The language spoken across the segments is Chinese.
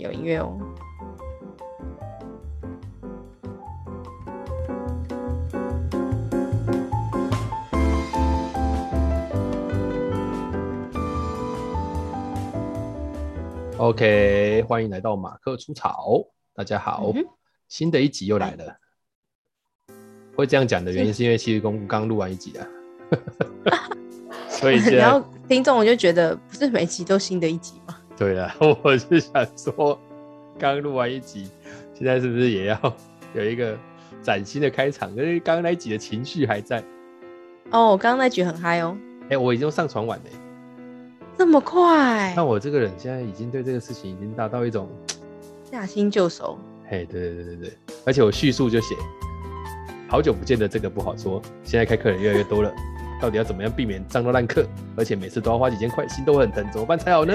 有音乐哦。OK，欢迎来到马克出草。大家好，嗯、新的一集又来了。会这样讲的原因是因为七月公刚录完一集啊，所以然后听众我就觉得不是每集都新的一集吗？对了，我是想说刚录完一集，现在是不是也要 有一个崭新的开场？因为刚刚那一集的情绪还在。哦，刚刚那集很嗨哦。哎，我已经上传完了。这么快？那我这个人现在已经对这个事情已经达到一种 驾轻就熟。嘿，对对对对对，而且我叙述就写，好久不见的这个不好说，现在开客人越来越多了，到底要怎么样避免上到烂客？而且每次都要花几千块，心都很疼，怎么办才好呢？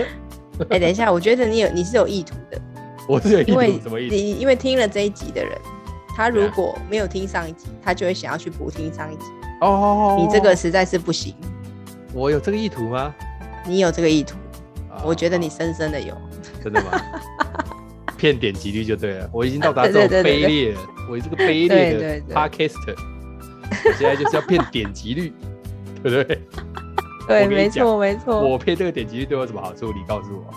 哎，等一下，我觉得你有你是有意图的。我是有意图，因为什么意思？你因为听了这一集的人，他如果没有听上一集，他就会想要去补听上一集。哦，你这个实在是不行。我有这个意图吗？你有这个意图，哦、我觉得你深深的有。真的吗？骗点击率就对了，我已经到达这种卑劣我这个卑劣的 Podcaster，我现在就是要骗点击率，对不对？对，没错没错。我骗这个点击率对我有什么好处？你告诉我。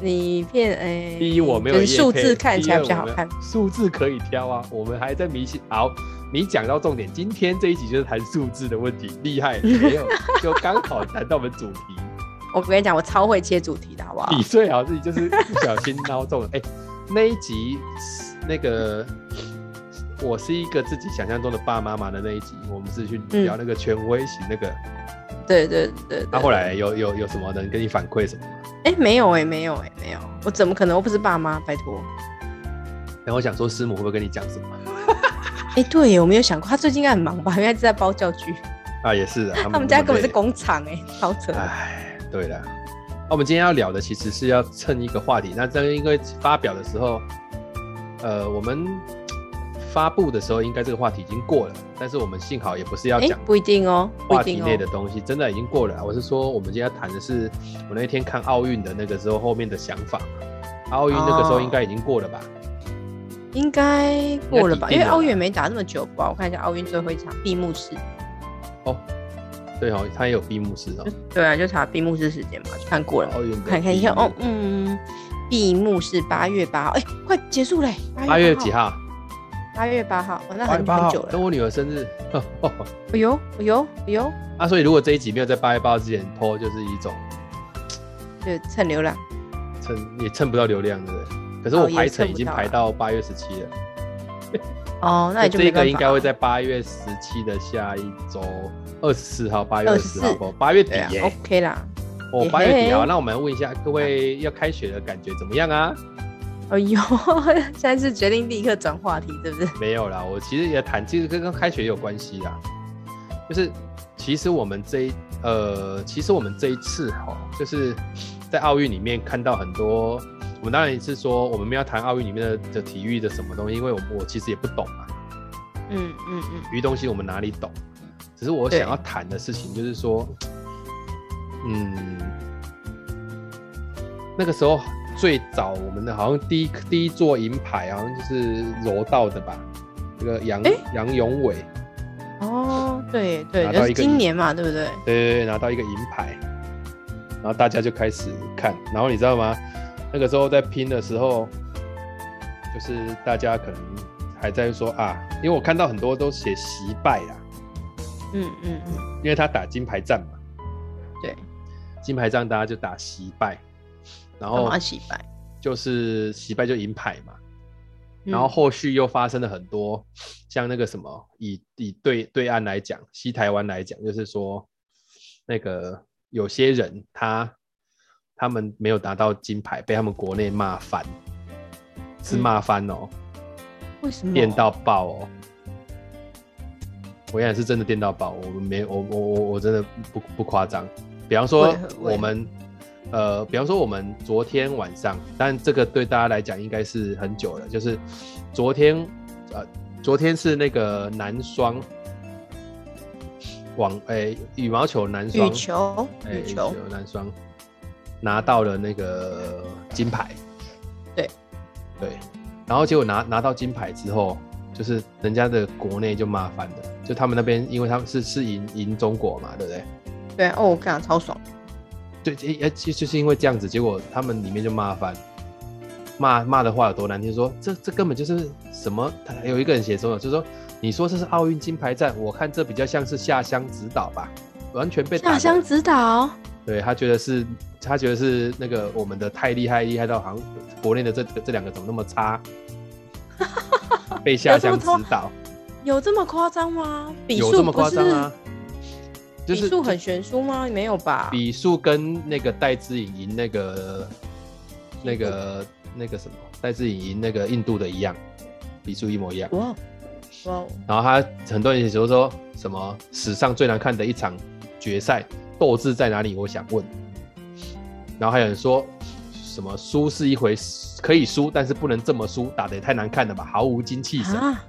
你骗哎，第一我没有数字看起来比较好看，数字可以挑啊。我们还在迷信。好，你讲到重点，今天这一集就是谈数字的问题，厉害 没有？就刚好谈到我们主题。我跟你讲，我超会切主题的，好不好？你最好自己就是不小心孬中了。哎、欸，那一集那个我是一个自己想象中的爸妈妈的那一集，我们是去聊那个权威型那个。对对对。那后来有有有什么人跟你反馈什么？哎、欸，没有哎、欸，没有哎、欸，没有。我怎么可能？我不是爸妈，拜托。然后我想说，师母会不会跟你讲什么？哎、欸，对，我没有想过，他最近应该很忙吧？应该是在包教具。啊，也是的。他们，他们家根本是工厂哎，超扯。哎对了，那我们今天要聊的其实是要蹭一个话题。那这因为发表的时候，呃，我们发布的时候应该这个话题已经过了，但是我们幸好也不是要讲，不一定哦，话题内的东西真的已经过了。我是说，我们今天要谈的是我那天看奥运的那个时候后面的想法。奥运那个时候应该已经过了吧？应该过了吧？因为奥运没打那么久吧？我看一下奥运最后一场闭幕式。哦。对哦，他也有闭幕式哦。对啊，就查闭幕式时间嘛，就看过了。奥运看看一下哦，嗯，闭幕式八月八号，哎，快结束嘞！八月几号？八月八号，那很很久了。跟我女儿生日。哎呦，哎呦，哎呦！啊，所以如果这一集没有在八月八号之前播，就是一种，就蹭流量，蹭也蹭不到流量，对不对？可是我排程已经排到八月十七了。哦，那就 这个应该会在八月十七的下一周。二十四号，八月二十四号，八月底耶，OK 啦。哦，八月底啊，那我们问一下各位，要开学的感觉怎么样啊？哎呦，现在是决定立刻转话题，对不对？没有啦，我其实也谈，其实跟跟开学有关系啦。就是其实我们这一呃，其实我们这一次哈，就是在奥运里面看到很多，我们当然是说我们没有谈奥运里面的的体育的什么东西，因为我我其实也不懂嘛。嗯嗯嗯，体育东西我们哪里懂？只是我想要谈的事情，就是说，嗯，那个时候最早我们的好像第一第一座银牌好像就是柔道的吧，这个杨杨永伟。哦，对对，就是今年嘛，对不对？对对对，拿到一个银牌，然后大家就开始看，然后你知道吗？那个时候在拼的时候，就是大家可能还在说啊，因为我看到很多都写惜败啊。嗯嗯嗯，因为他打金牌战嘛，对，金牌战大家就打惜败，然后洗白？就是洗白就银牌嘛，然后后续又发生了很多，像那个什么，以以对对岸来讲，西台湾来讲，就是说那个有些人他他们没有拿到金牌，被他们国内骂翻，是骂翻哦，为什么？电到爆哦。我也是真的电到爆，我们没我我我我真的不不夸张。比方说我们呃，比方说我们昨天晚上，但这个对大家来讲应该是很久了，就是昨天呃，昨天是那个男双网诶羽毛球男双羽球诶羽球男双拿到了那个金牌，对，对，然后结果拿拿到金牌之后，就是人家的国内就麻烦了，就他们那边，因为他们是是赢赢中国嘛，对不对？对，哦，我看超爽。对，哎，就就是因为这样子，结果他们里面就骂翻，骂骂的话有多难听，说这这根本就是什么？他有一个人写说，就是说你说这是奥运金牌战，我看这比较像是下乡指导吧。完全被下乡指导，对，他觉得是，他觉得是那个我们的太厉害，厉害到好像国内的这这两个怎么那么差，被下乡指导，有这么夸张吗？比数有这么夸张啊？就是比数很悬殊吗？没有吧？比数跟那个戴资颖赢那个那个那个什么戴资颖赢那个印度的一样，比数一模一样。哇哇！然后他很多人也就说什么史上最难看的一场。决赛斗志在哪里？我想问。然后还有人说什么输是一回，可以输，但是不能这么输，打得也太难看了吧，毫无精气神。啊、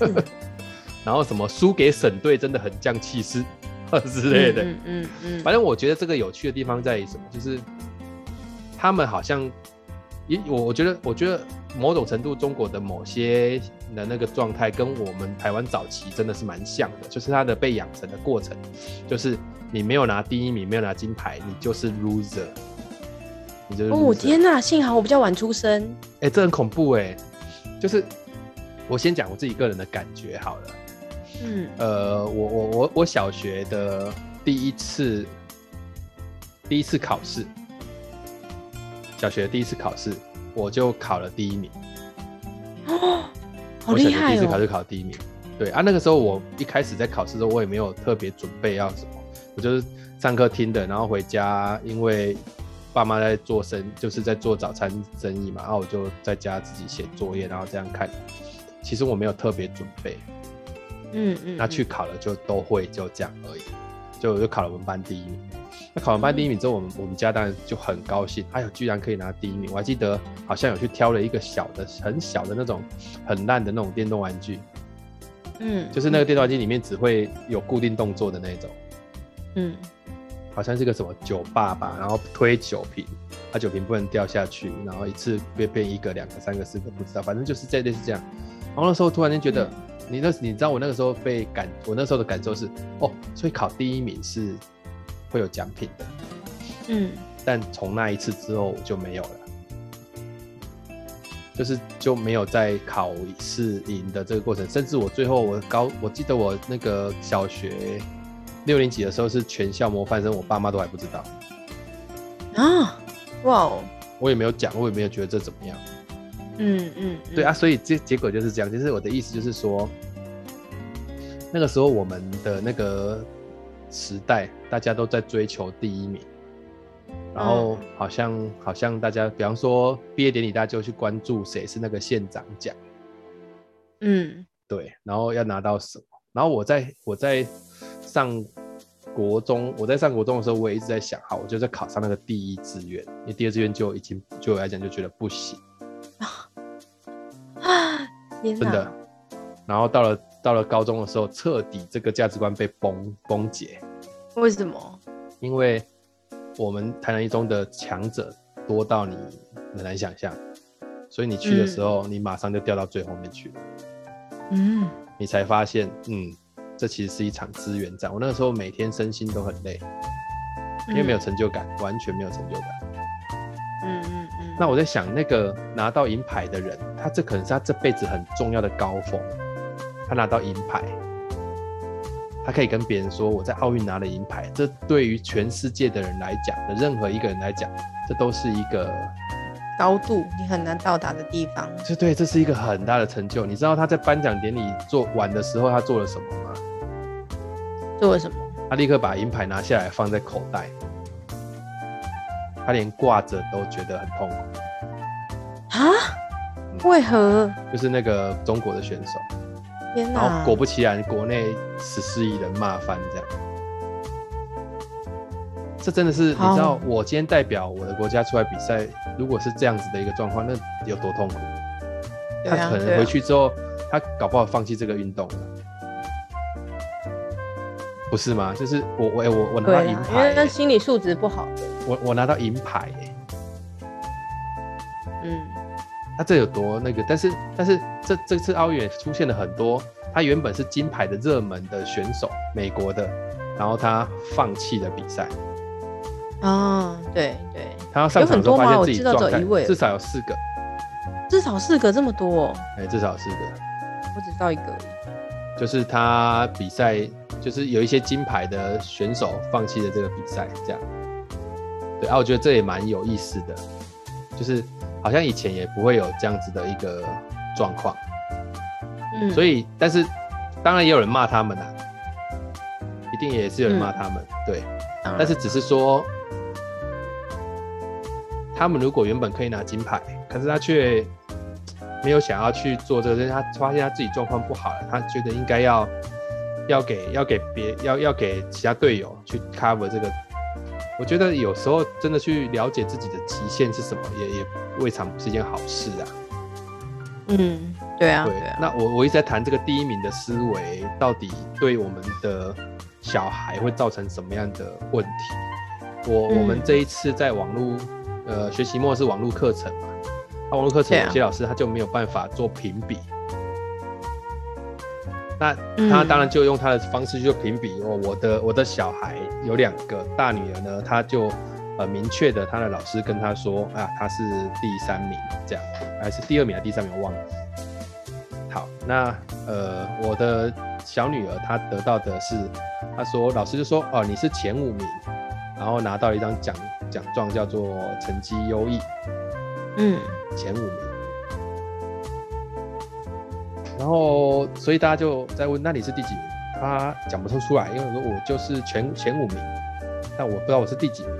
然后什么输给省队真的很降气势 之类的。嗯嗯，反正我觉得这个有趣的地方在于什么？就是他们好像，我我觉得，我觉得某种程度中国的某些。的那个状态跟我们台湾早期真的是蛮像的，就是他的被养成的过程，就是你没有拿第一名，没有拿金牌，你就是 loser。你就是 loser。哦天哪，幸好我比较晚出生。哎、欸，这很恐怖哎。就是我先讲我自己个人的感觉好了。嗯。呃，我我我我小学的第一次第一次考试，小学第一次考试，我就考了第一名。哦。好厉害哦！我第一次考试考第一名，对啊，那个时候我一开始在考试的时候，我也没有特别准备要什么，我就是上课听的，然后回家，因为爸妈在做生，就是在做早餐生意嘛，然后我就在家自己写作业，然后这样看。其实我没有特别准备，嗯嗯，那去考了就都会，就这样而已，就我就考了我们班第一名。那考完班第一名之后，我们我们家当然就很高兴，哎呦，居然可以拿第一名！我还记得好像有去挑了一个小的、很小的那种很烂的那种电动玩具，嗯，就是那个电动玩具里面只会有固定动作的那种，嗯，好像是个什么酒吧吧，然后推酒瓶，它酒瓶不能掉下去，然后一次变变一个、两个、三个、四个，不知道，反正就是这类似这样。然后那时候突然间觉得，你那，你知道我那个时候被感，我那时候的感受是，哦，所以考第一名是。会有奖品的，嗯，但从那一次之后就没有了，就是就没有再考试赢的这个过程，甚至我最后我高，我记得我那个小学六年级的时候是全校模范生，我爸妈都还不知道啊，哇哦，我也没有讲，我也没有觉得这怎么样，嗯嗯，对啊，所以结结果就是这样，就是我的意思就是说，那个时候我们的那个。时代大家都在追求第一名，然后好像、嗯、好像大家，比方说毕业典礼，大家就去关注谁是那个县长奖，嗯，对，然后要拿到什么？然后我在我在上国中，我在上国中的时候，我也一直在想，好，我就在考上那个第一志愿，因为第二志愿就已经就我来讲就觉得不行。啊，真的。然后到了。到了高中的时候，彻底这个价值观被崩崩解。为什么？因为我们台南一中的强者多到你很难想象，所以你去的时候，嗯、你马上就掉到最后面去了。嗯，你才发现，嗯，这其实是一场资源战。我那个时候每天身心都很累，因为没有成就感，嗯、完全没有成就感。那我在想，那个拿到银牌的人，他这可能是他这辈子很重要的高峰。他拿到银牌，他可以跟别人说：“我在奥运拿了银牌。”这对于全世界的人来讲，的任何一个人来讲，这都是一个高度你很难到达的地方。这对，这是一个很大的成就。你知道他在颁奖典礼做完的时候，他做了什么吗？做了什么？他立刻把银牌拿下来放在口袋，他连挂着都觉得很痛苦。啊？为何？就是那个中国的选手。然后果不其然，国内十四亿人骂翻这样，这真的是你知道，我今天代表我的国家出来比赛，如果是这样子的一个状况，那有多痛苦？他可能回去之后，他搞不好放弃这个运动了，不是吗？就是我我我我拿到银牌，因为那心理素质不好。我我拿到银牌，嗯。他这有多那个？但是但是这这次奥运出现了很多，他原本是金牌的热门的选手，美国的，然后他放弃了比赛。哦，对对，他要上场之后发现自己状态，至少有四个，至少四个这么多，哦，哎，至少四个，我只知道一个，就是他比赛，就是有一些金牌的选手放弃了这个比赛，这样，对啊，我觉得这也蛮有意思的，就是好像以前也不会有这样子的一个状况，嗯，所以但是当然也有人骂他们啊，一定也是有人骂他们，嗯、对，但是只是说。他们如果原本可以拿金牌，可是他却没有想要去做这个，他发现他自己状况不好了，他觉得应该要要给要给别要要给其他队友去 cover 这个。我觉得有时候真的去了解自己的极限是什么，也也未尝不是一件好事啊。嗯，对啊。对，那我我一直在谈这个第一名的思维，到底对我们的小孩会造成什么样的问题？我、嗯、我们这一次在网络。呃，学习末是网络课程嘛？那网络课程有些老师他就没有办法做评比，啊、那他当然就用他的方式就评比。哦，我的我的小孩有两个大女儿呢，他就呃明确的，他的老师跟他说啊，他是第三名，这样还是第二名还是第三名，我忘了。好，那呃，我的小女儿她得到的是，她说老师就说哦，你是前五名，然后拿到了一张奖。奖状叫做成绩优异，嗯，前五名。然后，所以大家就在问，那你是第几名？他讲不出出来，因为我说我就是前前五名，但我不知道我是第几名。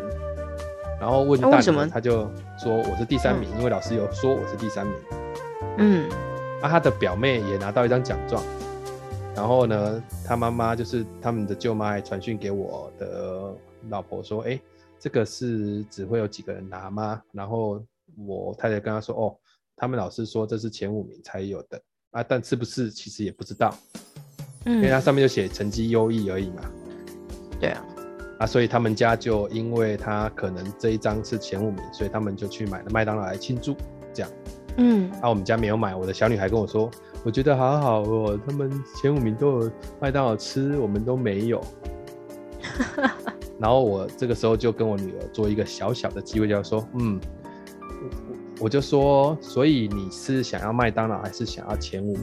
然后问大什么，他就说我是第三名，嗯，因为老师有说我是第三名。嗯，啊，他的表妹也拿到一张奖状。然后呢，他妈妈就是他们的舅妈还传讯给我的老婆说，哎。这个是只会有几个人拿吗？然后我太太跟他说：“哦，他们老师说这是前五名才有的啊，但是不是其实也不知道，嗯，因为它上面就写成绩优异而已嘛。”对啊，啊，所以他们家就因为他可能这一张是前五名，所以他们就去买了麦当劳来庆祝，这样。嗯，啊，我们家没有买，我的小女孩跟我说：“我觉得好好哦，他们前五名都有麦当劳吃，我们都没有。”然后我这个时候就跟我女儿做一个小小的机会，就是说，嗯，我就说，所以你是想要麦当劳还是想要前五名？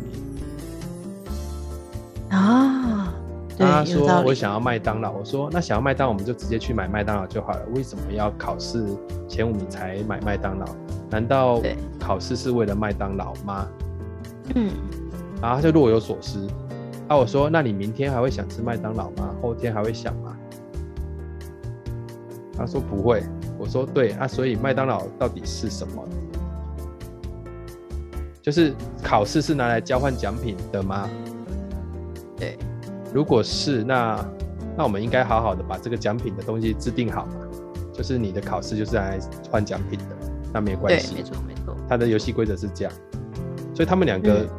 啊，他说我想要麦当劳。我说那想要麦当劳，我们就直接去买麦当劳就好了。为什么要考试前五名才买麦当劳？难道考试是为了麦当劳吗？嗯，然后他就若有所思。啊，我说那你明天还会想吃麦当劳吗？后天还会想吗？他说不会，我说对啊，所以麦当劳到底是什么？就是考试是拿来交换奖品的吗？对，如果是，那那我们应该好好的把这个奖品的东西制定好嘛。就是你的考试就是来换奖品的，那没关系，没错没错。他的游戏规则是这样，所以他们两个，嗯、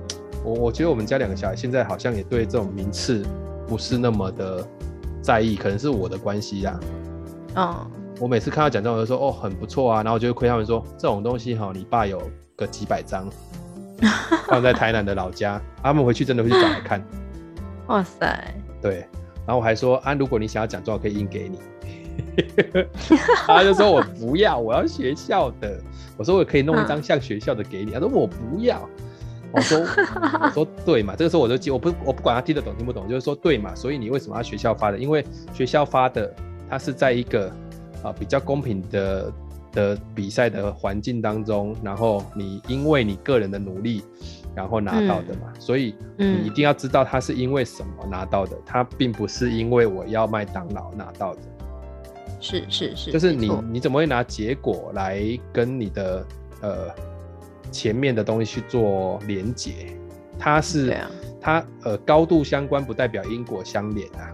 我我觉得我们家两个小孩现在好像也对这种名次不是那么的在意，可能是我的关系呀。哦，我每次看到奖状，我就说哦，很不错啊，然后我就会亏他们说这种东西哈，你爸有个几百张，放在台南的老家，他们回去真的会去找来看。哇塞，对，然后我还说啊，如果你想要奖状，我可以印给你。他就说我不要，我要学校的。我说我可以弄一张像学校的给你。他说我不要。我说我说对嘛，这个时候我就记，我不我不管他听得懂听不懂，就是说对嘛，所以你为什么要学校发的？因为学校发的。它是在一个啊比较公平的的比赛的环境当中，然后你因为你个人的努力，然后拿到的嘛，嗯、所以你一定要知道他是因为什么拿到的，它并不是因为我要麦当劳拿到的。是是是，就是你你怎么会拿结果来跟你的呃前面的东西去做连结？它是它呃高度相关，不代表因果相连啊。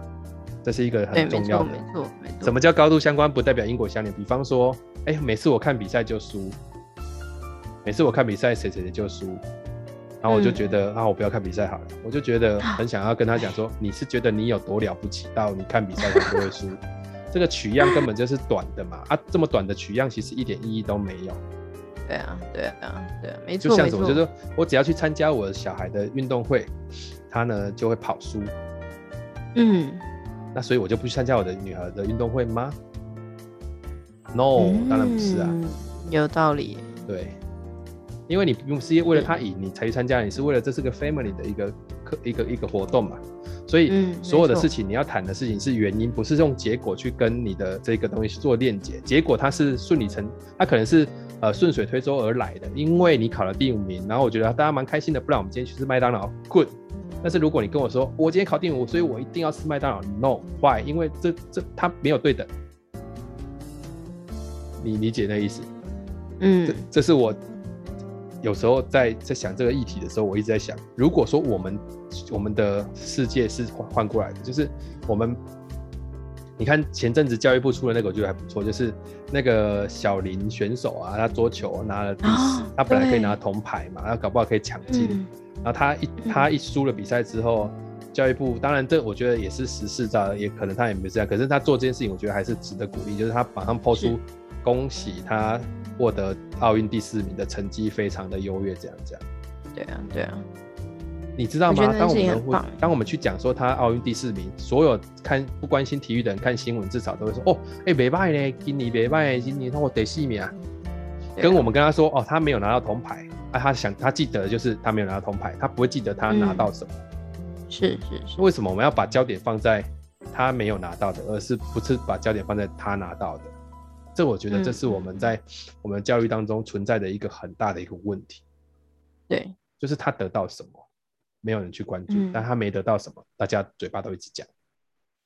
这是一个很重要的，没错没错。什么叫高度相关？不代表因果相连。比方说，哎、欸，每次我看比赛就输，每次我看比赛谁谁谁就输，然后我就觉得、嗯、啊，我不要看比赛好了。我就觉得 很想要跟他讲说，你是觉得你有多了不起，到你看比赛都不会输？这个取样根本就是短的嘛，啊，这么短的取样其实一点意义都没有。对啊，对啊，对啊，没错。就像什么，就是我只要去参加我的小孩的运动会，他呢就会跑输。嗯，那所以我就不去参加我的女儿的运动会吗？No，、嗯、当然不是啊。有道理。对，因为你不是为了他赢你才去参加，你是为了这是个 family 的一个课一个一个活动嘛。所以所有的事情你要谈的事情是原因，不是用结果去跟你的这个东西做链接。结果它是顺理成，它可能是呃顺水推舟而来的，因为你考了第五名，然后我觉得大家蛮开心的，不然我们今天去吃麦当劳，good。但是如果你跟我说我今天考第五，所以我一定要吃麦当劳，no，why？因为这这它没有对等，你理解那意思？嗯，这这是我。有时候在在想这个议题的时候，我一直在想，如果说我们我们的世界是换换过来的，就是我们，你看前阵子教育部出的那个，我觉得还不错，就是那个小林选手啊，他桌球拿了第十，哦，他本来可以拿铜牌嘛，然后搞不好可以抢金，嗯，然后他一他一输了比赛之后，教育部当然这我觉得也是时势造的，也可能他也没这样，可是他做这件事情，我觉得还是值得鼓励，就是他马上抛出恭喜他。获得奥运第四名的成绩非常的优越，这样这样。对啊，对啊。你知道吗？当我们会当我们去讲说他奥运第四名，所有看不关心体育的人看新闻，至少都会说：“哦，哎、欸，没败呢，今年没败，今年他我第四名啊。”跟我们跟他说：“哦，他没有拿到铜牌。”啊，他想他记得的就是他没有拿到铜牌，他不会记得他拿到什么。嗯、是是是。为什么我们要把焦点放在他没有拿到的，而是不是把焦点放在他拿到的？这我觉得这是我们在我们教育当中存在的一个很大的一个问题。对，就是他得到什么，没有人去关注，嗯、但他没得到什么，大家嘴巴都一直讲。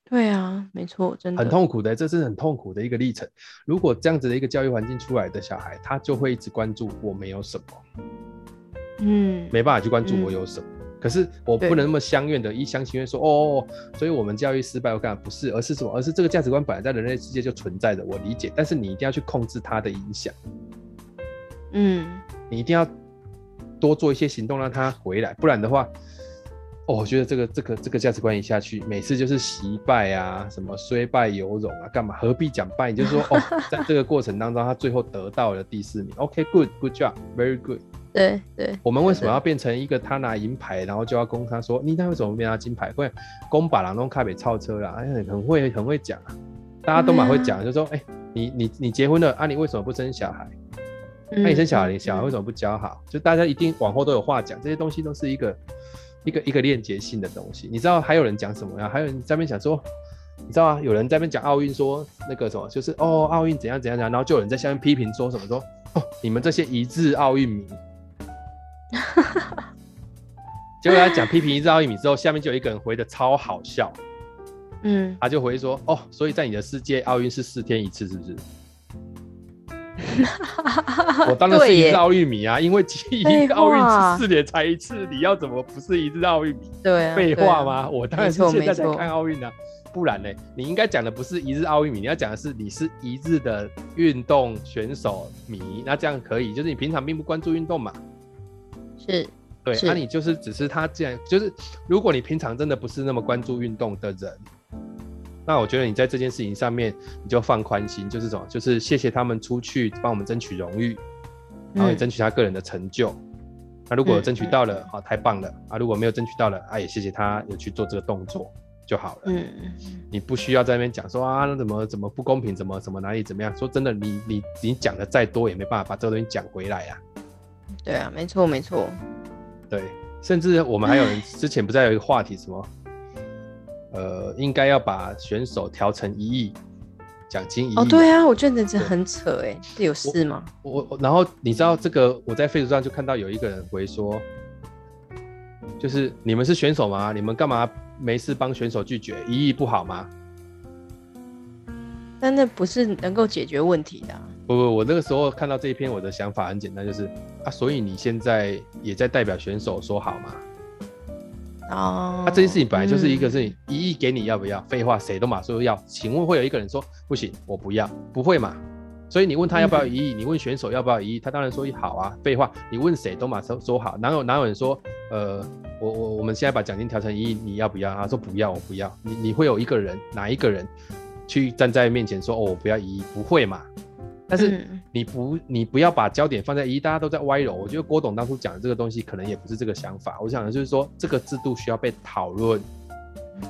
对啊，没错，真的很痛苦的，这是很痛苦的一个历程。如果这样子的一个教育环境出来的小孩，他就会一直关注我没有什么，嗯，没办法去关注我有什么。嗯可是我不能那么相怨的一厢情愿说哦，所以我们教育失败，我干不是，而是什么？而是这个价值观本来在人类世界就存在的，我理解。但是你一定要去控制它的影响，嗯，你一定要多做一些行动让它回来，不然的话，哦，我觉得这个这个这个价值观一下去，每次就是惜败啊，什么虽败犹荣啊，干嘛？何必讲败？你就是说哦，在这个过程当中，他最后得到了第四名。OK，good，good job，very good。对对，我们为什么要变成一个他拿银牌，然后就要攻他说你那为什么没拿金牌？会攻把郎中卡北超车啦，哎，很会很会讲啊，大家都蛮会讲，啊、就说哎、欸，你你你结婚了啊，你为什么不生小孩？那、嗯啊、你生小孩，你小孩为什么不教好？就大家一定往后都有话讲，这些东西都是一个一个一个链接性的东西。你知道还有人讲什么呀？还有人在那边讲说，你知道啊？有人在那边讲奥运说那个什么，就是哦奥运怎样怎样怎样，然后就有人在下面批评说什么说哦你们这些一致奥运迷。结果他讲批评一致奥运迷之后，下面就有一个人回的超好笑，嗯，他就回说：“哦，所以在你的世界，奥运是四天一次，是不是？” 我当然是一日奥运迷啊，因为一个奥运是四年才一次，你要怎么不是一日奥运迷？对啊，废话吗？我当然是现在在看奥运啊，不然呢？你应该讲的不是一日奥运迷，你要讲的是你是一日的运动选手迷，那这样可以，就是你平常并不关注运动嘛。是，对，那、啊、你就是只是他这样，就是如果你平常真的不是那么关注运动的人，那我觉得你在这件事情上面你就放宽心，就是什么，就是谢谢他们出去帮我们争取荣誉，然后也争取他个人的成就。嗯、那如果争取到了，好、嗯，太棒了啊！如果没有争取到了，啊，也谢谢他有去做这个动作就好了。嗯，你不需要在那边讲说啊，那怎么怎么不公平，怎么怎么哪里怎么样？说真的，你你你讲的再多也没办法把这个东西讲回来呀、啊。对啊，没错没错，对，甚至我们还有人 之前不是有一个话题什么，呃，应该要把选手调成一亿奖金一亿。哦，对啊，我觉得这很扯哎，这有事吗？我我然后你知道这个，我在 Facebook 上就看到有一个人回说，就是你们是选手吗？你们干嘛没事帮选手拒绝一亿不好吗？但那不是能够解决问题的啊。不不，我那个时候看到这一篇，我的想法很简单，就是啊，所以你现在也在代表选手说好吗？哦，那这件事情本来就是一个事情，一亿给你要不要？废话，谁都马说要。请问会有一个人说不行，我不要？不会嘛？所以你问他要不要一亿，你问选手要不要一亿，他当然说好啊。废话，你问谁都马说说好，哪有哪有人说呃，我我我们现在把奖金调成一亿，你要不要？他说不要，我不要。你你会有一个人哪一个人去站在面前说哦，我不要一亿？不会嘛？但是你不，你不要把焦点放在一，大家都在歪楼。我觉得郭董当初讲的这个东西，可能也不是这个想法。我想的就是说，这个制度需要被讨论。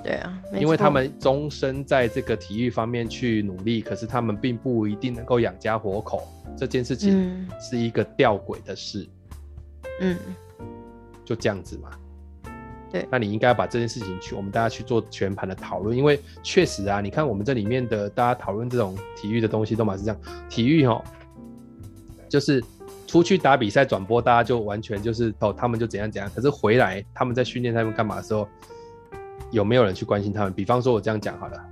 对啊，因为他们终身在这个体育方面去努力，可是他们并不一定能够养家活口。这件事情是一个吊诡的事。嗯，就这样子嘛。对，那你应该要把这件事情去，我们大家去做全盘的讨论，因为确实啊，你看我们这里面的大家讨论这种体育的东西，都嘛是这样。体育哦，就是出去打比赛转播，大家就完全就是哦，他们就怎样怎样。可是回来他们在训练他们干嘛的时候，有没有人去关心他们？比方说，我这样讲好了，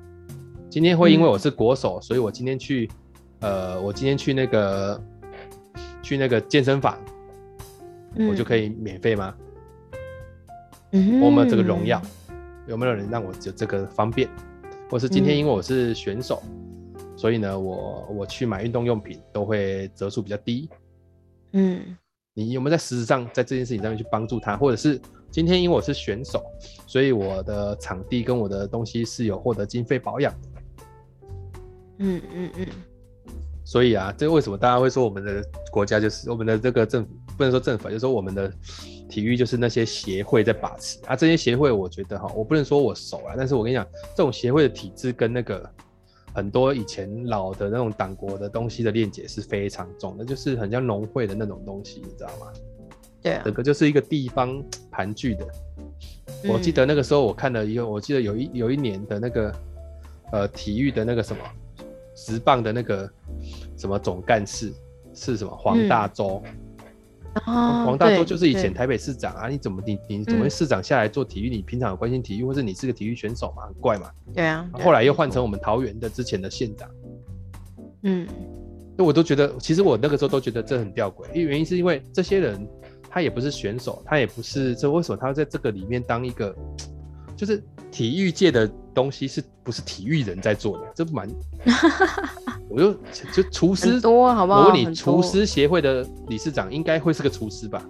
今天会因为我是国手，嗯、所以我今天去，呃，我今天去那个去那个健身房，嗯、我就可以免费吗？我有没有这个荣耀？有没有人让我有这个方便？或是今天因为我是选手，嗯、所以呢，我我去买运动用品都会折数比较低。嗯，你有没有在实质上在这件事情上面去帮助他？或者是今天因为我是选手，所以我的场地跟我的东西是有获得经费保养的。嗯嗯嗯。所以啊，这为什么大家会说我们的国家就是我们的这个政府不能说政府，就是说我们的。体育就是那些协会在把持啊，这些协会我觉得哈，我不能说我熟啊，但是我跟你讲，这种协会的体制跟那个很多以前老的那种党国的东西的链接是非常重的，就是很像农会的那种东西，你知道吗？对啊，整个就是一个地方盘踞的。我记得那个时候我看了一个，我记得有一有一年的那个呃体育的那个什么十棒的那个什么总干事是什么黄大洲。嗯黄大洲就是以前台北市长啊，你怎么你你怎么市长下来做体育？你平常有关心体育，或者你是个体育选手嘛？很怪嘛。对啊。后来又换成我们桃园的之前的县长。嗯。那我都觉得，其实我那个时候都觉得这很吊诡，因为原因是因为这些人他也不是选手，他也不是，这为什么他要在这个里面当一个，就是体育界的东西是不是体育人在做的？这蛮。我就就厨师多好不好？我问你，厨师协会的理事长应该会是个厨师吧？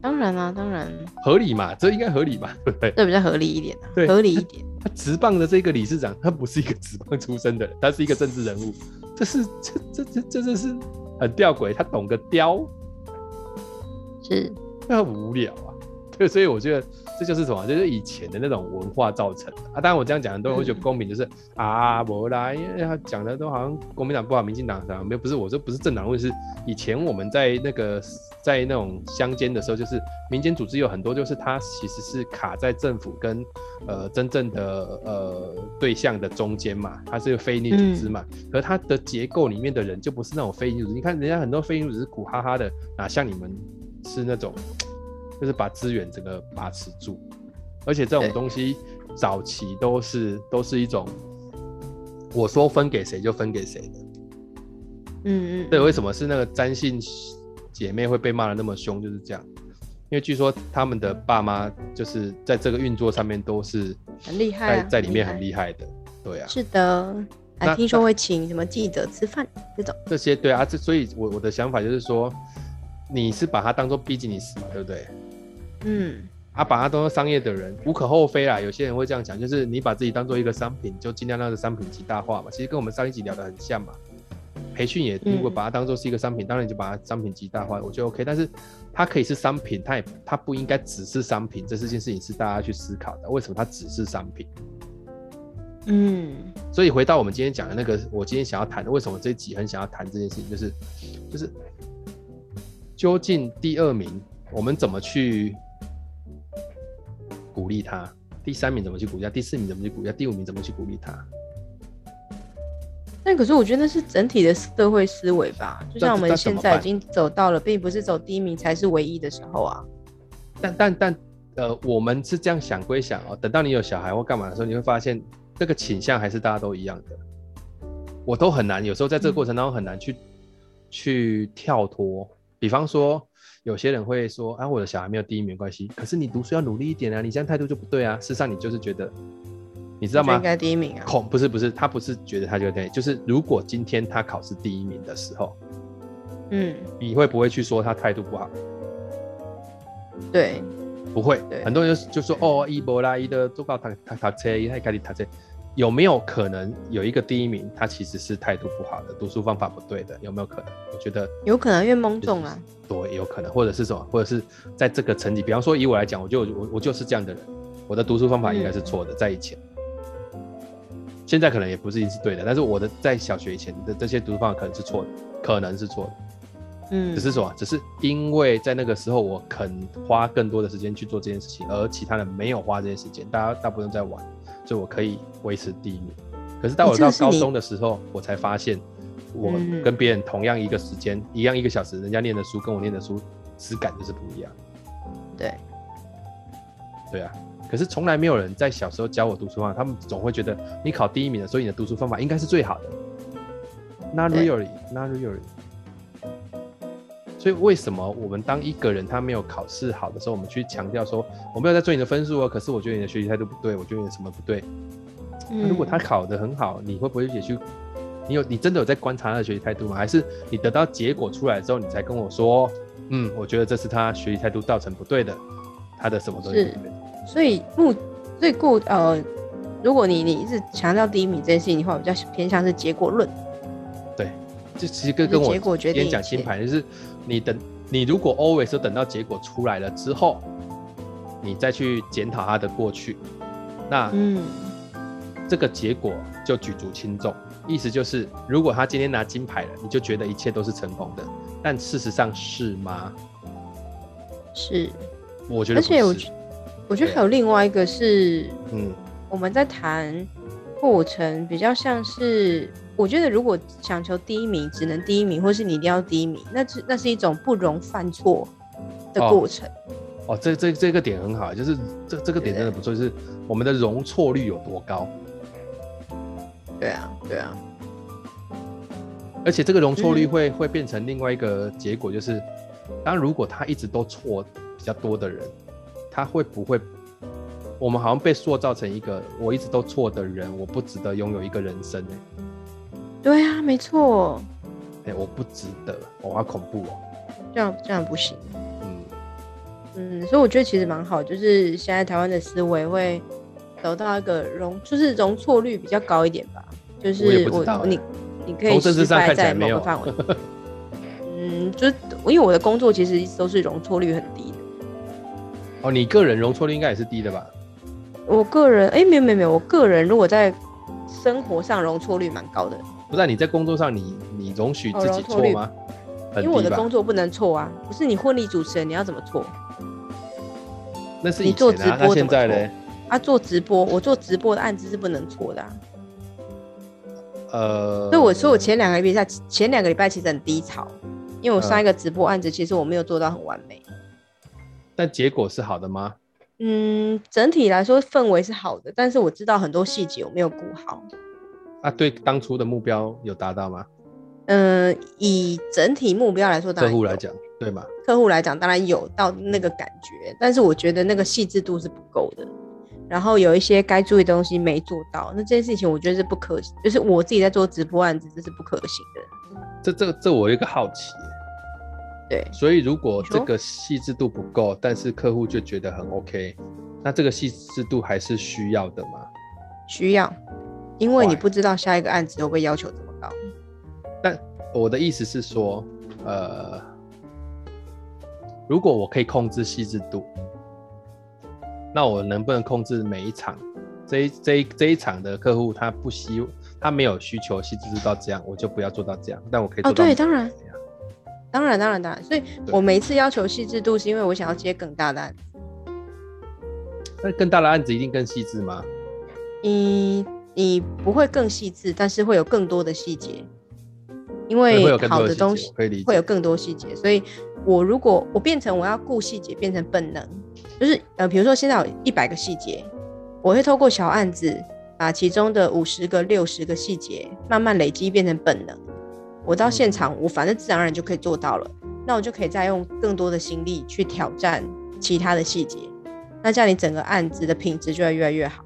当然啦，当然合理嘛，这应该合理吧？对不对？这比较合理一点啊，对，合理一点。他职棒的这个理事长，他不是一个职棒出身的人，他是一个政治人物，这是这这这这这是很吊诡，他懂个雕，是，那很无聊啊。对，所以我觉得。这就是什么？就是以前的那种文化造成的啊！当然我这样讲，很多人会觉得公平，就是、嗯、啊，不啦，因为他讲的都好像国民党不好，民进党啥没有？不是，我这不是政党问题，是以前我们在那个在那种乡间的时候，就是民间组织有很多，就是它其实是卡在政府跟呃真正的呃对象的中间嘛，它是个非营利组织嘛，嗯、可是它的结构里面的人就不是那种非营利组织。你看人家很多非营利组织苦哈哈的，哪像你们是那种。就是把资源整个把持住，而且这种东西早期都是都是一种，我说分给谁就分给谁的。嗯嗯。对，为什么是那个詹姓姐妹会被骂的那么凶？就是这样，因为据说他们的爸妈就是在这个运作上面都是很厉害，在在里面很厉害的。对啊。是的，还听说会请什么记者吃饭这种。这些对啊，这所以我我的想法就是说，你是把它当做 business 嘛，对不对？嗯，啊，把它当做商业的人无可厚非啦。有些人会这样讲，就是你把自己当做一个商品，就尽量让这商品极大化嘛。其实跟我们上一集聊的很像嘛。培训也如果把它当做是一个商品，嗯、当然你就把它商品极大化，我觉得 OK。但是它可以是商品，它也它不应该只是商品。这是件事情是大家去思考的，为什么它只是商品？嗯，所以回到我们今天讲的那个，我今天想要谈的，为什么这一集很想要谈这件事情，就是就是究竟第二名我们怎么去？鼓励他，第三名怎么去鼓励他？第四名怎么去鼓励他？第五名怎么去鼓励他？但可是我觉得那是整体的社会思维吧，就像我们现在已经走到了，并不是走第一名才是唯一的时候啊。但但但呃，我们是这样想归想哦，等到你有小孩或干嘛的时候，你会发现这个倾向还是大家都一样的。我都很难，有时候在这个过程当中很难去、嗯、去跳脱，比方说。有些人会说啊，我的小孩没有第一名没关系，可是你读书要努力一点啊，你这样态度就不对啊。事实上，你就是觉得，你知道吗？应该第一名啊。恐不是不是，他不是觉得他就对，就是如果今天他考试第一名的时候，嗯，你会不会去说他态度不好？对，不会。对，很多人就就说哦，伊博拉伊的做高他他他车，伊还开始他车，有没有可能有一个第一名，他其实是态度不好的，读书方法不对的？有没有可能？我觉得有可能，因为蒙中啊。对，有可能，或者是什么，或者是在这个成绩，比方说以我来讲，我就我我就是这样的人，我的读书方法应该是错的，在以前，现在可能也不是一定是对的，但是我的在小学以前的这些读书方法可能是错的，可能是错的。嗯，只是什么，只是因为在那个时候我肯花更多的时间去做这件事情，而其他人没有花这些时间，大家大部分在玩。所以我可以维持第一名，可是到我到高中的时候，我才发现，我跟别人同样一个时间，嗯、一样一个小时，人家念的书跟我念的书质感就是不一样。对，对啊。可是从来没有人在小时候教我读书方法，他们总会觉得你考第一名的，所以你的读书方法应该是最好的。Not really, not really。所以为什么我们当一个人他没有考试好的时候，我们去强调说我没有在追你的分数哦？可是我觉得你的学习态度不对，我觉得你什么不对？嗯、如果他考得很好，你会不会也去？你有你真的有在观察他的学习态度吗？还是你得到结果出来之后，你才跟我说，嗯，我觉得这是他学习态度造成不对的，他的什么东西？所以目最顾呃，如果你你一直强调第一名这件事情的话，比较偏向是结果论。对，这其实跟跟我今天讲星盘就是。你等，你如果 always 等到结果出来了之后，你再去检讨他的过去，那嗯，这个结果就举足轻重。意思就是，如果他今天拿金牌了，你就觉得一切都是成功的，但事实上是吗？是，我觉得。而且我，我觉得还有另外一个是，嗯，我们在谈过程比较像是。我觉得，如果想求第一名，只能第一名，或是你一定要第一名，那是那是一种不容犯错的过程。哦，哦这这这个点很好，就是这这个点真的不错，就是我们的容错率有多高。对啊，对啊。而且这个容错率会、嗯、会变成另外一个结果，就是当如果他一直都错比较多的人，他会不会我们好像被塑造成一个我一直都错的人，我不值得拥有一个人生呢？对啊，没错。哎、欸，我不值得，我好恐怖哦。这样这样不行。嗯嗯，所以我觉得其实蛮好，就是现在台湾的思维会得到一个容，就是容错率比较高一点吧。就是我，我你你可以失败在某个范围。嗯，就是因为我的工作其实一直都是容错率很低的。哦，你个人容错率应该也是低的吧？我个人哎、欸，没有没有没有，我个人如果在生活上容错率蛮高的。不是、啊、你在工作上你，你你容许自己错吗？因为我的工作不能错啊！不是你婚礼主持人，你要怎么错？那是、啊、你做直播现在呢？啊，做直播，我做直播的案子是不能错的、啊。呃，所以我说我前两个礼拜前两个礼拜其实很低潮，因为我上一个直播案子其实我没有做到很完美。但结果是好的吗？嗯，整体来说氛围是好的，但是我知道很多细节我没有顾好。啊，对，当初的目标有达到吗？嗯、呃，以整体目标来说，当然客户来讲，对吗？客户来讲，当然有到那个感觉，但是我觉得那个细致度是不够的。然后有一些该注意的东西没做到，那这件事情我觉得是不可行，就是我自己在做直播案子，这是不可行的。这、这、这，我有一个好奇。对，所以如果这个细致度不够，但是客户就觉得很 OK，那这个细致度还是需要的吗？需要。因为你不知道下一个案子会不会要求这么高，但我的意思是说，呃，如果我可以控制细致度，那我能不能控制每一场？这一这一这一场的客户他不希他没有需求细致度到这样，我就不要做到这样。但我可以做到。哦，对，当然，当然，当然，当然。所以我每一次要求细致度，是因为我想要接更大的案子。那更大的案子一定更细致吗？嗯。你不会更细致，但是会有更多的细节，因为好的东西会有更多细节。所以，我如果我变成我要顾细节，变成本能，就是呃，比如说现在有一百个细节，我会透过小案子把其中的五十个、六十个细节慢慢累积，变成本能。我到现场，我反正自然而然就可以做到了。那我就可以再用更多的心力去挑战其他的细节。那这样你整个案子的品质就会越来越好。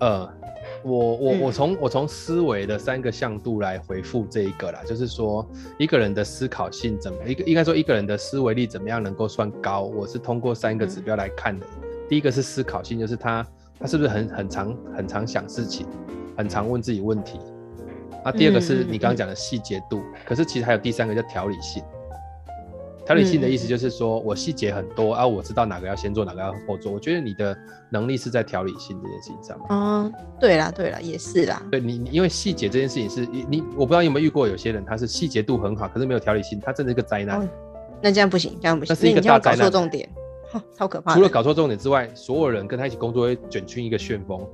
呃。我我我从我从思维的三个向度来回复这一个啦，就是说一个人的思考性怎么一个应该说一个人的思维力怎么样能够算高？我是通过三个指标来看的。第一个是思考性，就是他他是不是很很常很常想事情，很常问自己问题？那第二个是你刚刚讲的细节度，嗯、可是其实还有第三个叫条理性。条理性的意思就是说我细节很多啊，我知道哪个要先做，哪个要后做。我觉得你的能力是在条理性这件事情上。嗯，对啦，对啦，也是啦。对你，你因为细节这件事情是你，你我不知道你有没有遇过有些人，他是细节度很好，可是没有条理性，他真的是个灾难。哦。那这样不行，这样不行。那是一个大灾难。搞错重点，超可怕。除了搞错重点之外，所有人跟他一起工作会卷进一个旋风。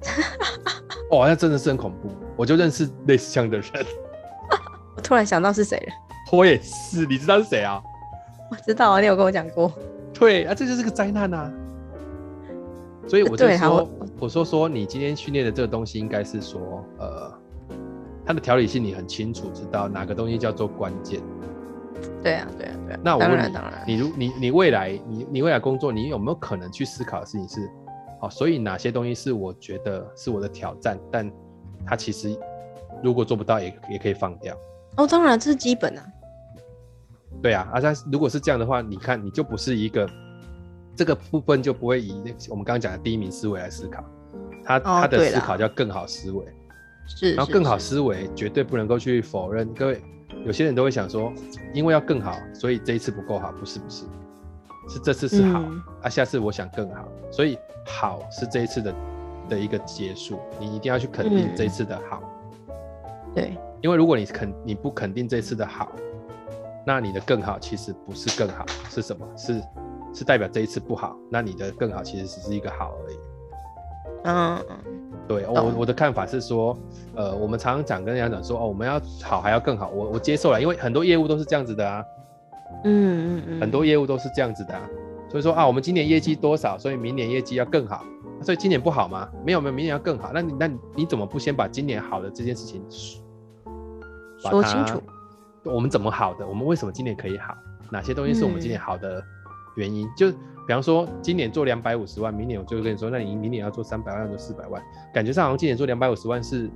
哦，那真的是很恐怖。我就认识类似这样的人。我突然想到是谁了。我也是，你知道是谁啊？我知道啊，你有跟我讲过。对啊，这就是个灾难呐。所以我就说，我，我说说你今天训练的这个东西，应该是说，呃，它的条理性你很清楚，知道哪个东西叫做关键。对啊，对啊，对啊。那我问你，你如你你未来你你未来工作，你有没有可能去思考的事情是，好，所以哪些东西是我觉得是我的挑战，但它其实如果做不到也，也也可以放掉。哦，当然这是基本啊。对啊，啊，但如果是这样的话，你看你就不是一个这个部分就不会以那我们刚刚讲的第一名思维来思考，他、哦、他的思考叫更好思维，是，然后更好思维绝对不能够去否认。各位有些人都会想说，因为要更好，所以这一次不够好，不是不是，是这次是好、嗯、啊，下次我想更好，所以好是这一次的的一个结束，你一定要去肯定这一次的好，嗯、对，因为如果你肯你不肯定这次的好。那你的更好其实不是更好，是什么？是是代表这一次不好。那你的更好其实只是一个好而已。嗯，对我我的看法是说，呃，我们常常讲跟人家讲说，哦，我们要好还要更好。我我接受了，因为很多业务都是这样子的啊。嗯嗯嗯。很多业务都是这样子的啊。所以说啊，我们今年业绩多少，所以明年业绩要更好。所以今年不好吗？没有没有，明年要更好。那你那你怎么不先把今年好的这件事情说清楚？我们怎么好的？我们为什么今年可以好？哪些东西是我们今年好的原因？嗯、就比方说，今年做两百五十万，明年我就会跟你说，那你明年要做三百万，做四百万。感觉上好像今年做两百五十万是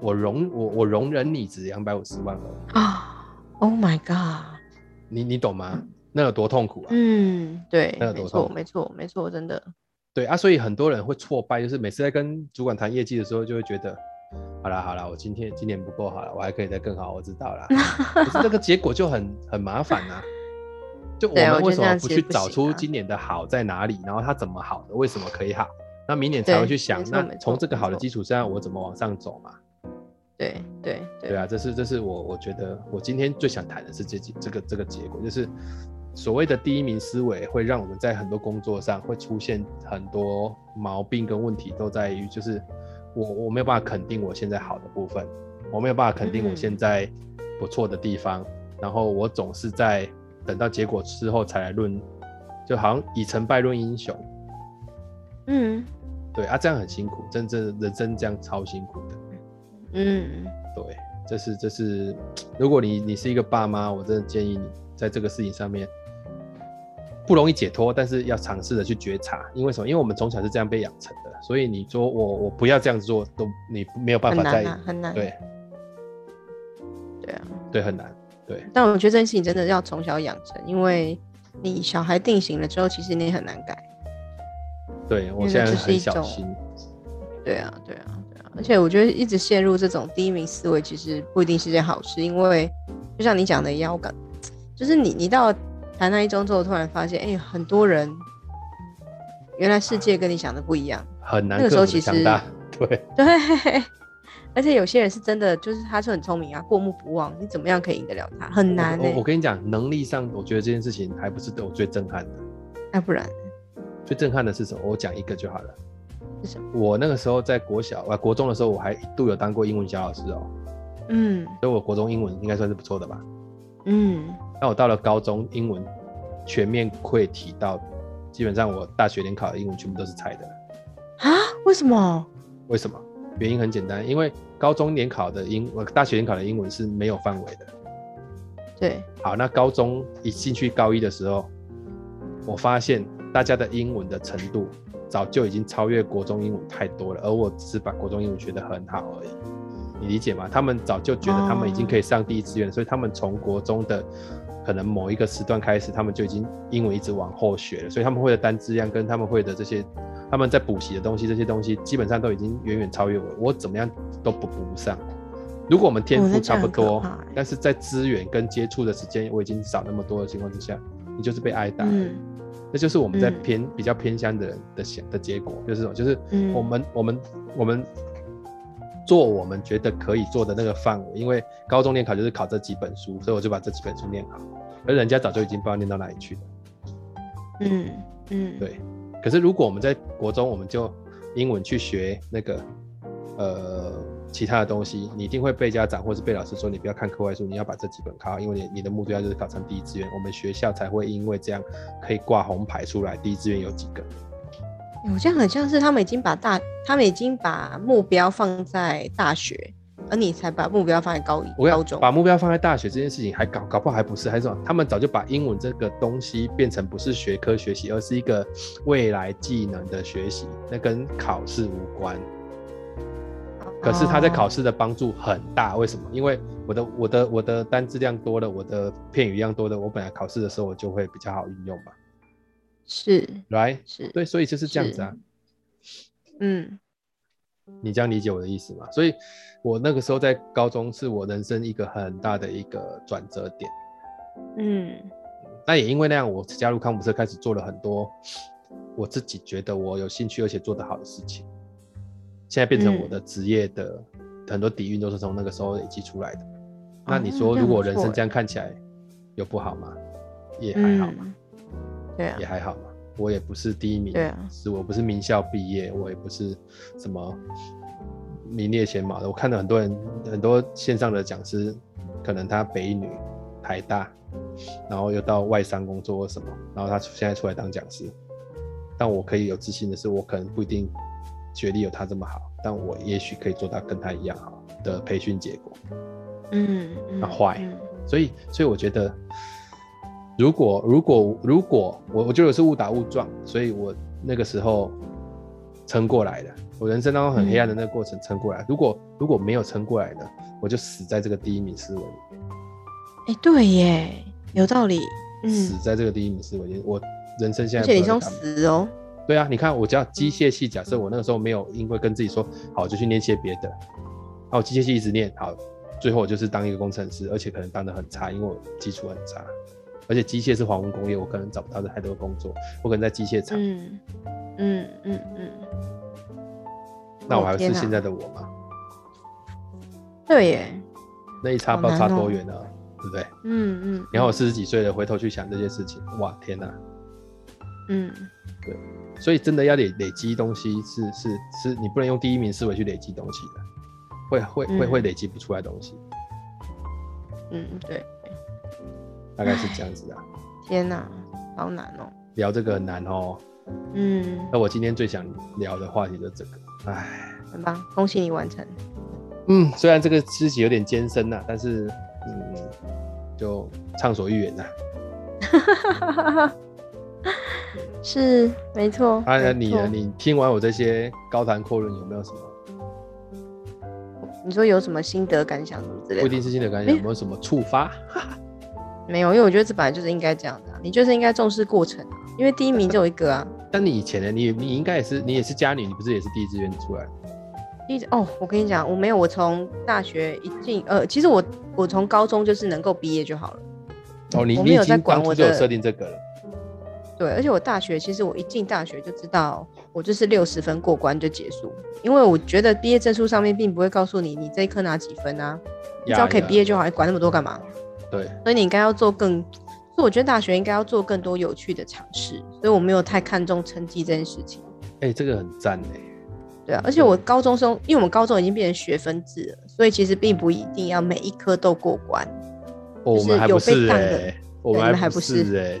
我容我我容忍你值两百五十万了啊！Oh my god！你你懂吗？那有多痛苦啊？嗯，对，那有多痛苦？没错，没错，真的。对啊，所以很多人会挫败，就是每次在跟主管谈业绩的时候，就会觉得。好了好了，我今天今年不够好了，我还可以再更好，我知道了。可是这个结果就很很麻烦啊。就我们为什么不去找出今年的好在哪里，然后它怎么好的，为什么可以好？那明年才会去想，那从这个好的基础上，我怎么往上走嘛？对对对，对啊，这是这是我我觉得我今天最想谈的是这这个这个结果，就是所谓的第一名思维会让我们在很多工作上会出现很多毛病跟问题，都在于就是。我我没有办法肯定我现在好的部分，我没有办法肯定我现在不错的地方，嗯、然后我总是在等到结果之后才来论，就好像以成败论英雄。嗯，对啊，这样很辛苦，真正人生这样超辛苦的。嗯，对，这是这是，如果你你是一个爸妈，我真的建议你在这个事情上面不容易解脱，但是要尝试着去觉察，因为什么？因为我们从小是这样被养成的。所以你说我我不要这样子做，都你没有办法再很难、啊、很难，对，对啊，对很难，对。但我觉得这件事情真的要从小养成，因为你小孩定型了之后，其实你也很难改。对，我现在很小心。对啊，对啊，对啊。而且我觉得一直陷入这种第一名思维，其实不一定是件好事，因为就像你讲的一样，我感就是你你到台南一周之后，突然发现，哎、欸，很多人原来世界跟你想的不一样。很难，那个时候其实对对，而且有些人是真的，就是他是很聪明啊，过目不忘，你怎么样可以赢得了他？很难、欸、我，我跟你讲，能力上，我觉得这件事情还不是对我最震撼的。那、啊、不然，最震撼的是什么？我讲一个就好了。是什么？我那个时候在国小啊，国中的时候，我还一度有当过英文小老师哦、喔。嗯。所以我国中英文应该算是不错的吧？嗯。那我到了高中，英文全面会提到，基本上我大学联考的英文全部都是猜的。啊？为什么？为什么？原因很简单，因为高中联考的英，我大学联考的英文是没有范围的。对。好，那高中一进去高一的时候，我发现大家的英文的程度早就已经超越国中英文太多了，而我只是把国中英文学得很好而已。你理解吗？他们早就觉得他们已经可以上第一志愿，哦，所以他们从国中的可能某一个时段开始，他们就已经英文一直往后学了，所以他们会的单字量跟他们会的这些。他他们在补习的东西，这些东西基本上都已经远远超越我，我怎么样都补不上。如果我们天赋差不多，哦、但是在资源跟接触的时间我已经少那么多的情况之下，你就是被挨打。嗯，那就是我们在偏、嗯、比较偏向的人的想的结果，就是就是我们、嗯、我们我们做我们觉得可以做的那个范围，因为高中联考就是考这几本书，所以我就把这几本书念好，而人家早就已经不知道念到哪里去了。嗯嗯，对。可是如果我们在国中，我们就英文去学那个呃。其他的东西，你一定会被家长或是被老师说，你不要看课外书，你要把这几本考，因为你你的目标就是考上第一志愿，我们学校才会因为这样可以挂红牌出来。第一志愿有几个？有这样很像是他们已经把大，他们已经把目标放在大学，而你才把目标放在高一。高中。把目标放在大学这件事情还搞搞不好还不是，还是什么？他们早就把英文这个东西变成不是学科学习，而是一个未来技能的学习，那跟考试无关。可是他在考试的帮助很大，为什么？因为我的我的我的单字量多了，我的片语量多了，我本来考试的时候我就会比较好运用嘛。是，right？是，对，所以就是这样子啊。嗯，你这样理解我的意思吗？所以，我那个时候在高中是我人生一个很大的一个转折点。嗯，那也因为那样，我加入康普社，开始做了很多我自己觉得我有兴趣而且做得好的事情。现在变成我的职业的很多底蕴都是从那个时候累积出来的。那你说，如果人生这样看起来有不好吗？也还好嘛。对啊，也还好嘛。我也不是第一名，对啊，是我不是名校毕业，我也不是什么名列前茅的。我看到很多人，很多线上的讲师，可能他北一女、台大，然后又到外商工作或什么，然后他现在出来当讲师。但我可以有自信的是，我可能不一定。学历有他这么好，但我也许可以做到跟他一样好的培训结果。嗯，那坏，所以所以我觉得，如果如果如果我我觉得我是误打误撞，所以我那个时候撑过来的，我人生当中很黑暗的那个过程撑过来。嗯、如果如果没有撑过来的，我就死在这个第一名思维里面。哎、欸，对耶，有道理。嗯、死在这个第一名思维里，我人生现在而且你想死哦。对啊，你看我只要机械系，假设我那个时候没有因为跟自己说好，就去念些别的，好，机械系一直念好，最后我就是当一个工程师，而且可能当的很差，因为我基础很差，而且机械是黄昏工业，我可能找不到太多工作，我可能在机械厂。嗯嗯嗯嗯。那我还是现在的我吗？对耶。那一差不知道差多远呢？哦、对不对？嗯嗯。然后我四十几岁了，回头去想这些事情，哇，天哪！嗯，对。所以真的要累累积东西是是是，你不能用第一名思维去累积东西的，会会会会累积不出来东西。嗯，对，大概是这样子的。天哪，好难哦！聊这个很难哦。嗯。那我今天最想聊的话题就是这个。哎，很棒，恭喜你完成。嗯，虽然这个知己有点艰深呐，但是嗯，就畅所欲言呐。哈哈哈哈哈。是没错。啊，那你呢？你听完我这些高谈阔论，有没有什么？你说有什么心得感想什么之类的？不一定是心得感想，有没有什么触发？没有，因为我觉得这本来就是应该这样的，你就是应该重视过程，因为第一名就有一个啊。但你以前呢？你你应该也是，你也是家里，你不是也是第一志愿出来？第一哦，我跟你讲，我没有，我从大学一进，呃，其实我我从高中就是能够毕业就好了。哦，你没有在管我就有设定这个了。对，而且我大学其实我一进大学就知道，我就是六十分过关就结束，因为我觉得毕业证书上面并不会告诉你你这一科拿几分啊，你只要可以毕业就好，你管那么多干嘛？对，所以你应该要做更，所以我觉得大学应该要做更多有趣的尝试，所以我没有太看重成绩这件事情。哎、欸，这个很赞哎。对啊，而且我高中生，因为我们高中已经变成学分制了，所以其实并不一定要每一科都过关。哦、就是有被当的，我们还不是哎。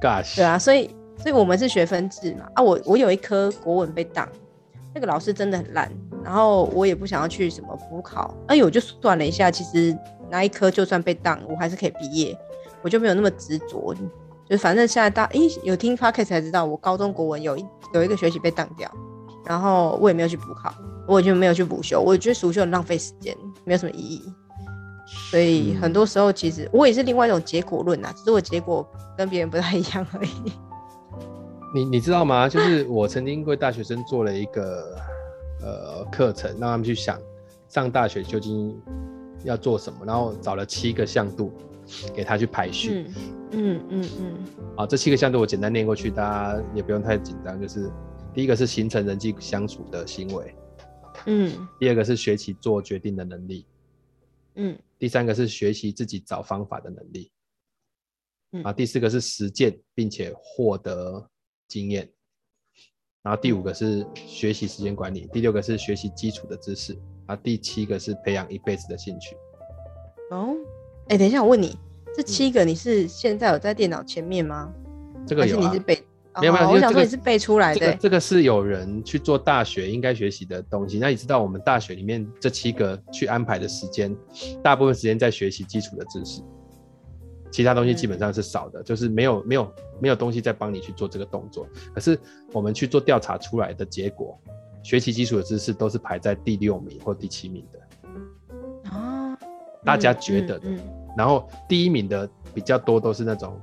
Gosh. 对啊，所以所以我们是学分制嘛啊，我我有一科国文被挡，那个老师真的很烂，然后我也不想要去什么补考，哎呦，我就算了一下，其实那一科就算被当，我还是可以毕业，我就没有那么执着，就反正现在大，诶，有听 Podcast 才知道，我高中国文有一有一个学期被当掉，然后我也没有去补考，我也就没有去补修，我觉得补修很浪费时间，没有什么意义。所以很多时候，其实我也是另外一种结果论啊，只是我结果跟别人不太一样而已。你你知道吗？就是我曾经为大学生做了一个呃课程，让他们去想上大学究竟要做什么，然后找了七个向度给他去排序。嗯嗯嗯。嗯好，这七个向度我简单念过去，大家也不用太紧张。就是第一个是形成人际相处的行为，嗯。第二个是学习做决定的能力，嗯。第三个是学习自己找方法的能力，嗯。啊，第四个是实践并且获得。经验，然后第五个是学习时间管理，第六个是学习基础的知识，然后第七个是培养一辈子的兴趣。哦，哎、欸，等一下，我问你，这七个你是现在有在电脑前面吗？这个有、啊、还是你是背？没有没有，哦、我想说你是背出来的、这个。这个是有人去做大学应该学习的东西。那你知道我们大学里面这七个去安排的时间，大部分时间在学习基础的知识。其他东西基本上是少的，嗯、就是没有没有没有东西在帮你去做这个动作。可是我们去做调查出来的结果，学习基础的知识都是排在第六名或第七名的。啊，大家觉得的。嗯嗯嗯、然后第一名的比较多都是那种，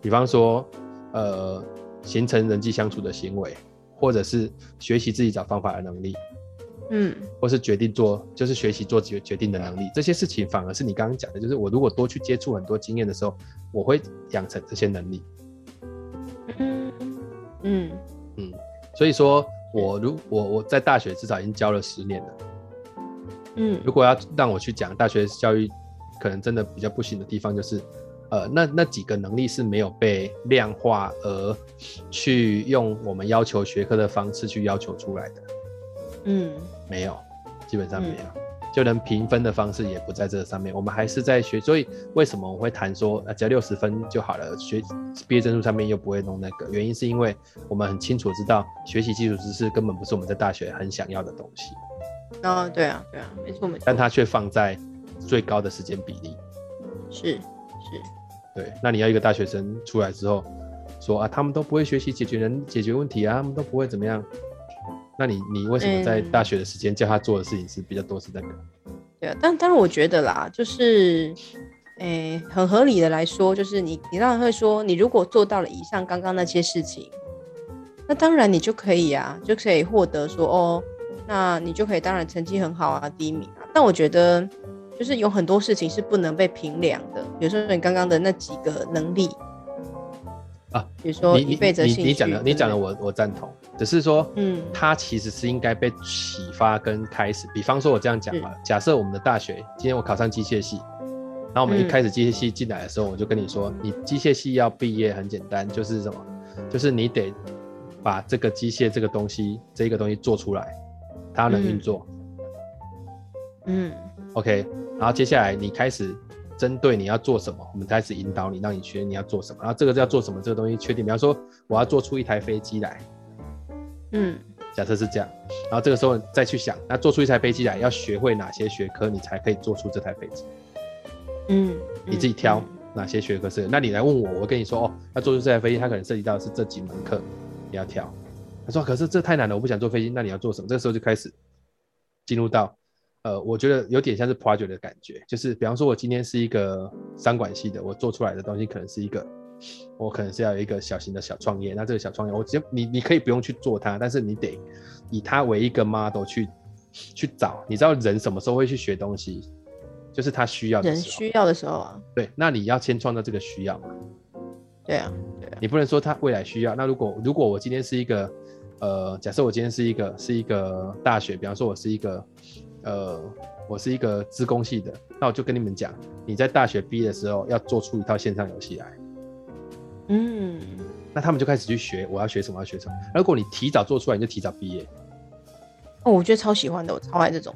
比方说，呃，形成人际相处的行为，或者是学习自己找方法的能力。嗯，或是决定做，就是学习做决决定的能力，这些事情反而是你刚刚讲的，就是我如果多去接触很多经验的时候，我会养成这些能力。嗯嗯嗯，所以说我如我我在大学至少已经教了十年了。嗯，如果要让我去讲大学教育，可能真的比较不行的地方就是，呃，那那几个能力是没有被量化而去用我们要求学科的方式去要求出来的。嗯。没有，基本上没有，嗯、就连评分的方式也不在这个上面。我们还是在学，所以为什么我会谈说，啊，只要六十分就好了？学毕业证书上面又不会弄那个，原因是因为我们很清楚知道，学习基础知识根本不是我们在大学很想要的东西。哦，对啊，对啊，没错没错。但它却放在最高的时间比例。是是。对，那你要一个大学生出来之后说啊，他们都不会学习解决人解决问题啊，他们都不会怎么样。那你你为什么在大学的时间叫他做的事情是比较多是那个？对啊，但当然我觉得啦，就是，诶、欸，很合理的来说，就是你你当然会说，你如果做到了以上刚刚那些事情，那当然你就可以啊，就可以获得说哦，那你就可以当然成绩很好啊，第一名啊。但我觉得就是有很多事情是不能被评量的，比如说你刚刚的那几个能力。啊，比如说一辈子你你讲的，你讲的我我赞同，只是说，嗯，它其实是应该被启发跟开始。比方说，我这样讲吧，假设我们的大学今天我考上机械系，然后我们一开始机械系进来的时候，我就跟你说，你机械系要毕业很简单，就是什么，就是你得把这个机械这个东西这个东西做出来，它能运作。嗯，OK，然后接下来你开始。针对你要做什么，我们开始引导你，让你学你要做什么。然后这个要做什么，这个东西确定。比方说，我要做出一台飞机来，嗯，假设是这样。然后这个时候再去想，那做出一台飞机来，要学会哪些学科，你才可以做出这台飞机？嗯，你自己挑哪些学科是。那你来问我，我跟你说哦，要做出这台飞机，它可能涉及到的是这几门课，你要挑。他说，可是这太难了，我不想做飞机。那你要做什么？这个时候就开始进入到。呃，我觉得有点像是 project 的感觉，就是比方说，我今天是一个商管系的，我做出来的东西可能是一个，我可能是要有一个小型的小创业。那这个小创业，我直接你你可以不用去做它，但是你得以它为一个 model 去去找。你知道人什么时候会去学东西？就是他需要的。人需要的时候啊。对，那你要先创造这个需要嘛。对啊，对啊。你不能说他未来需要。那如果如果我今天是一个，呃，假设我今天是一个是一个大学，比方说我是一个。呃，我是一个资工系的，那我就跟你们讲，你在大学毕业的时候要做出一套线上游戏来。嗯，那他们就开始去学，我要学什么，要学什么。如果你提早做出来，你就提早毕业。哦，我觉得超喜欢的，我超爱这种。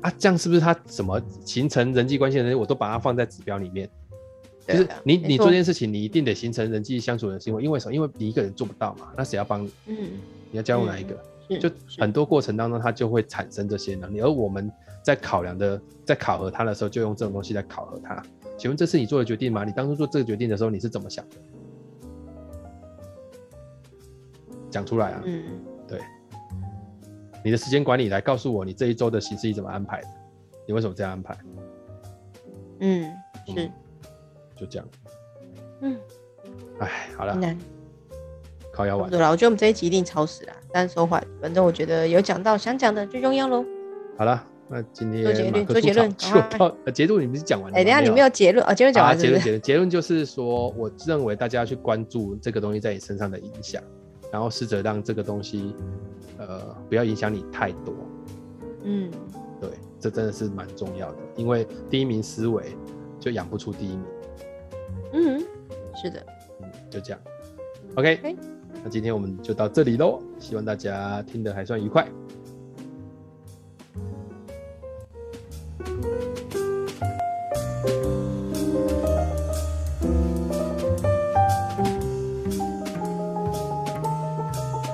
啊，这样是不是他什么形成人际关系的人，我都把它放在指标里面？啊，就是你你做这件事情，你一定得形成人际相处的行为，因为什么？因为你一个人做不到嘛，那谁要帮你？嗯，你要加入哪一个？嗯就很多过程当中，它就会产生这些能力，而我们在考量的，在考核它的时候，就用这种东西来考核它。请问这是你做的决定吗？你当初做这个决定的时候，你是怎么想的？讲出来啊！嗯，对。你的时间管理来告诉我，你这一周的行事历怎么安排的？你为什么这样安排？嗯，是。就这样。嗯。哎，好了。靠腰完。对了，我觉得我们这一集一定超时了，但是说话，反正我觉得有讲到想讲的最重要喽。好了，那今天做结论，做结论，就到结论，你不是讲完了？哎，等下你没有结论啊？结论讲完，结论结论结论就是说，我认为大家要去关注这个东西在你身上的影响，然后试着让这个东西，呃，不要影响你太多。嗯，对，这真的是蛮重要的，因为第一名思维就养不出第一名。嗯，是的，嗯，就这样。OK，okay. 那今天我们就到这里喽希望大家听的还算愉快。